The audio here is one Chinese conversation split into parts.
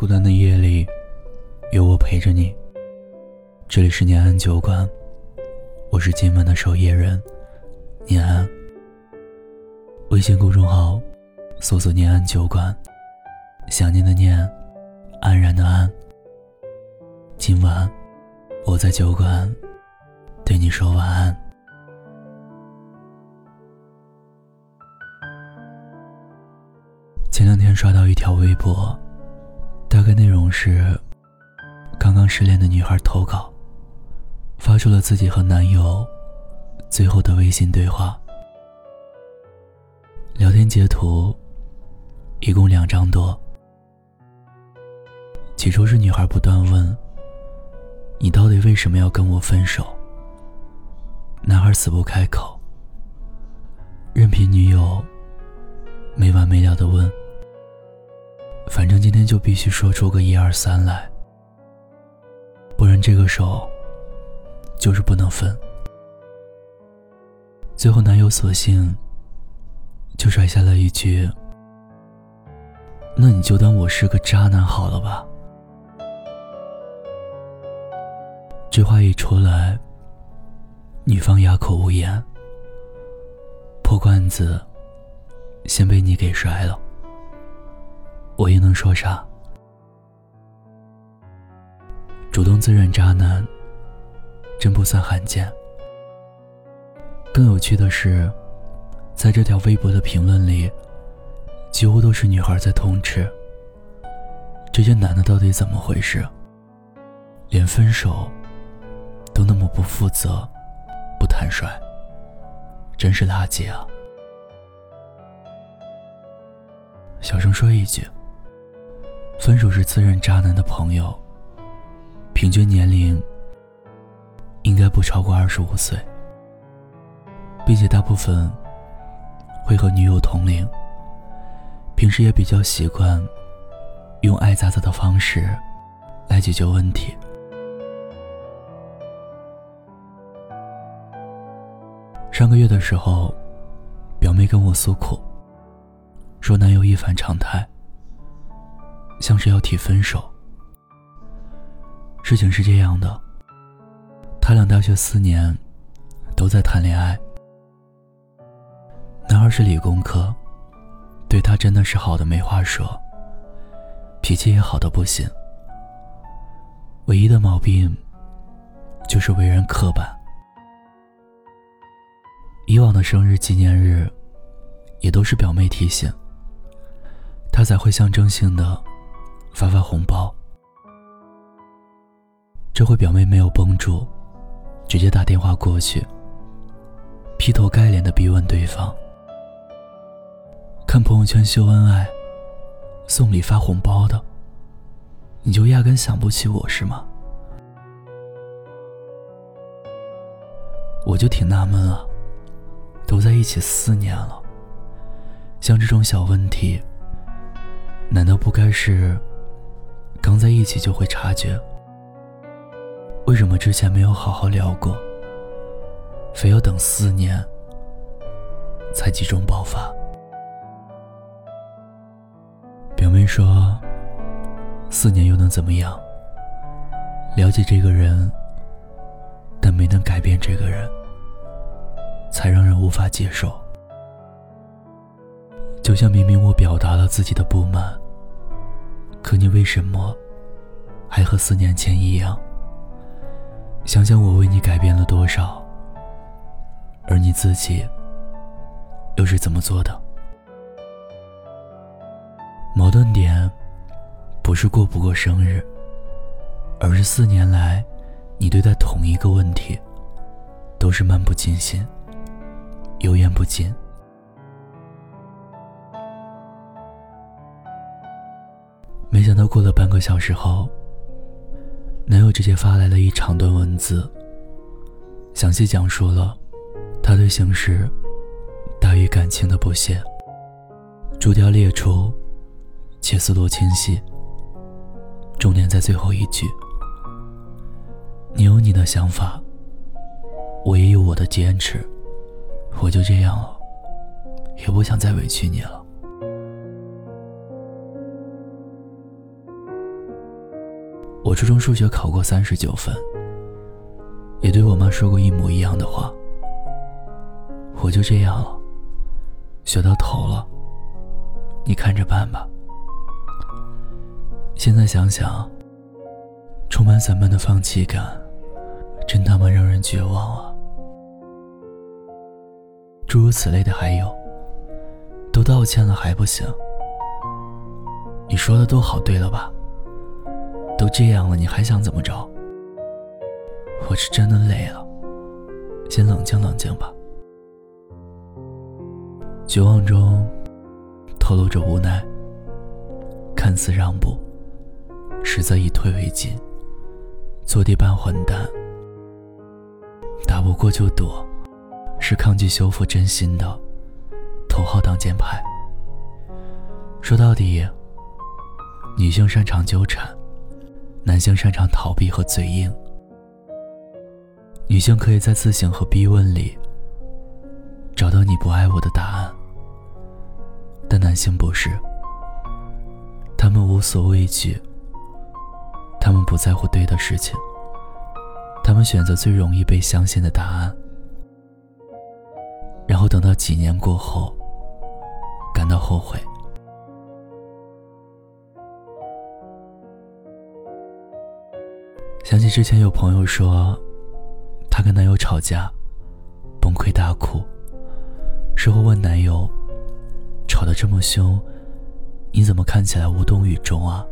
孤单的夜里，有我陪着你。这里是念安酒馆，我是今晚的守夜人，念安。微信公众号搜索“念安酒馆”，想念的念，安然的安。今晚我在酒馆对你说晚安。前两天刷到一条微博。大概内容是：刚刚失恋的女孩投稿，发出了自己和男友最后的微信对话。聊天截图一共两张多。起初是女孩不断问：“你到底为什么要跟我分手？”男孩死不开口，任凭女友没完没了的问。反正今天就必须说出个一二三来，不然这个手就是不能分。最后男友索性就甩下了一句：“那你就当我是个渣男好了吧。”这话一出来，女方哑口无言。破罐子先被你给摔了。我又能说啥？主动自认渣男，真不算罕见。更有趣的是，在这条微博的评论里，几乎都是女孩在痛斥这些男的到底怎么回事，连分手都那么不负责、不坦率，真是垃圾啊！小声说一句。分手是自认渣男的朋友，平均年龄应该不超过二十五岁，并且大部分会和女友同龄，平时也比较习惯用爱咋咋的方式来解决问题。上个月的时候，表妹跟我诉苦，说男友一反常态。像是要提分手。事情是这样的，他俩大学四年都在谈恋爱。男孩是理工科，对他真的是好的没话说，脾气也好的不行。唯一的毛病就是为人刻板。以往的生日纪念日，也都是表妹提醒，他才会象征性的。发发红包。这回表妹没有绷住，直接打电话过去，劈头盖脸的逼问对方：“看朋友圈秀恩爱，送礼发红包的，你就压根想不起我是吗？”我就挺纳闷啊，都在一起四年了，像这种小问题，难道不该是？刚在一起就会察觉，为什么之前没有好好聊过，非要等四年才集中爆发？表妹说，四年又能怎么样？了解这个人，但没能改变这个人，才让人无法接受。就像明明我表达了自己的不满。可你为什么还和四年前一样？想想我为你改变了多少，而你自己又是怎么做的？矛盾点不是过不过生日，而是四年来你对待同一个问题都是漫不经心、油盐不进。到过了半个小时后，男友直接发来了一长段文字，详细讲述了他对形式大于感情的不屑，逐条列出，且思路清晰。重点在最后一句：“你有你的想法，我也有我的坚持，我就这样了，也不想再委屈你了。”我初中数学考过三十九分，也对我妈说过一模一样的话。我就这样了，学到头了，你看着办吧。现在想想，充满散漫的放弃感，真他妈让人绝望啊！诸如此类的还有，都道歉了还不行？你说的都好对了吧？都这样了，你还想怎么着？我是真的累了，先冷静冷静吧。绝望中透露着无奈，看似让步，实则以退为进，坐地扮混蛋，打不过就躲，是抗拒修复真心的头号挡箭牌。说到底，女性擅长纠缠，男性擅长逃避和嘴硬。女性可以在自省和逼问里找到你不爱我的答案。但男性不是，他们无所畏惧，他们不在乎对的事情，他们选择最容易被相信的答案，然后等到几年过后，感到后悔。想起之前有朋友说，她跟男友吵架，崩溃大哭，事后问男友。吵得这么凶，你怎么看起来无动于衷啊？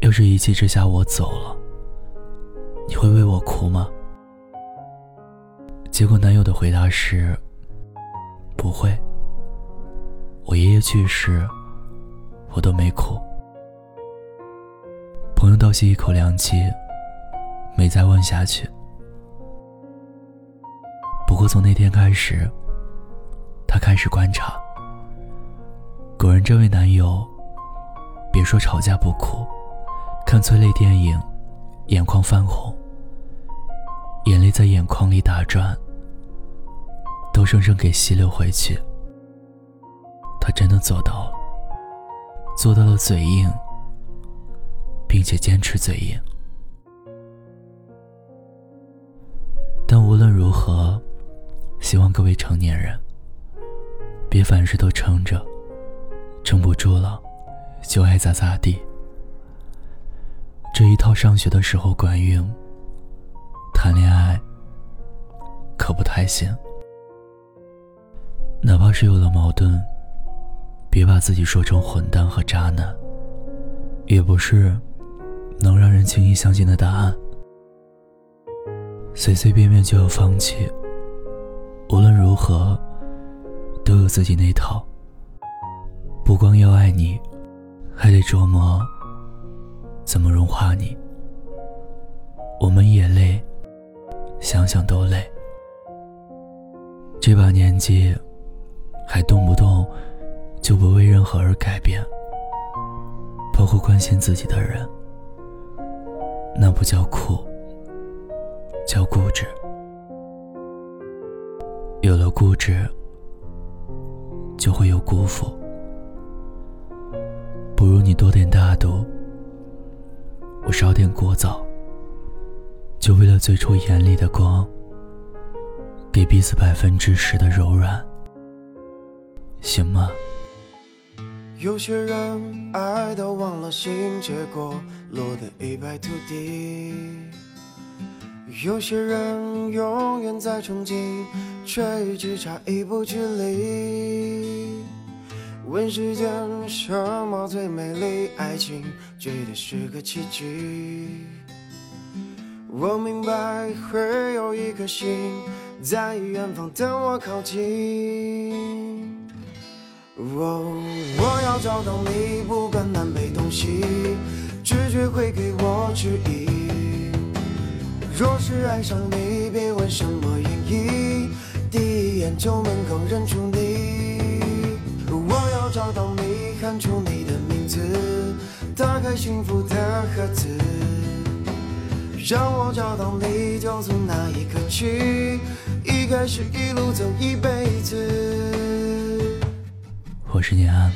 要是一气之下我走了，你会为我哭吗？结果男友的回答是：不会。我爷爷去世，我都没哭。朋友倒吸一口凉气，没再问下去。不过从那天开始，他开始观察。果然，这位男友，别说吵架不哭，看催泪电影，眼眶泛红，眼泪在眼眶里打转，都生生给吸溜回去。他真的做到了，做到了嘴硬，并且坚持嘴硬。各位成年人，别凡事都撑着。撑不住了，就爱咋咋地。这一套上学的时候管用，谈恋爱可不太行。哪怕是有了矛盾，别把自己说成混蛋和渣男，也不是能让人轻易相信的答案。随随便便就要放弃，无论如何，都有自己那套。不光要爱你，还得琢磨怎么融化你。我们也累，想想都累。这把年纪，还动不动就不为任何而改变，包括关心自己的人，那不叫酷，叫固执。有了固执，就会有辜负。不如你多点大度，我少点聒噪，就为了最初眼里的光，给彼此百分之十的柔软，行吗？有些人爱到忘了心，结果落得一败涂地；有些人永远在憧憬，却只差一步距离。问世间什么最美丽？爱情绝对是个奇迹。我明白会有一颗心在远方等我靠近。哦我要找到你，不管南北东西，直觉会给我指引。若是爱上你，别问什么原因，第一眼就能够认出你。我要找到你，喊出你的名字，打开幸福的盒子，让我找到你，就从那一刻起，一开始一路走一辈子。我是念安，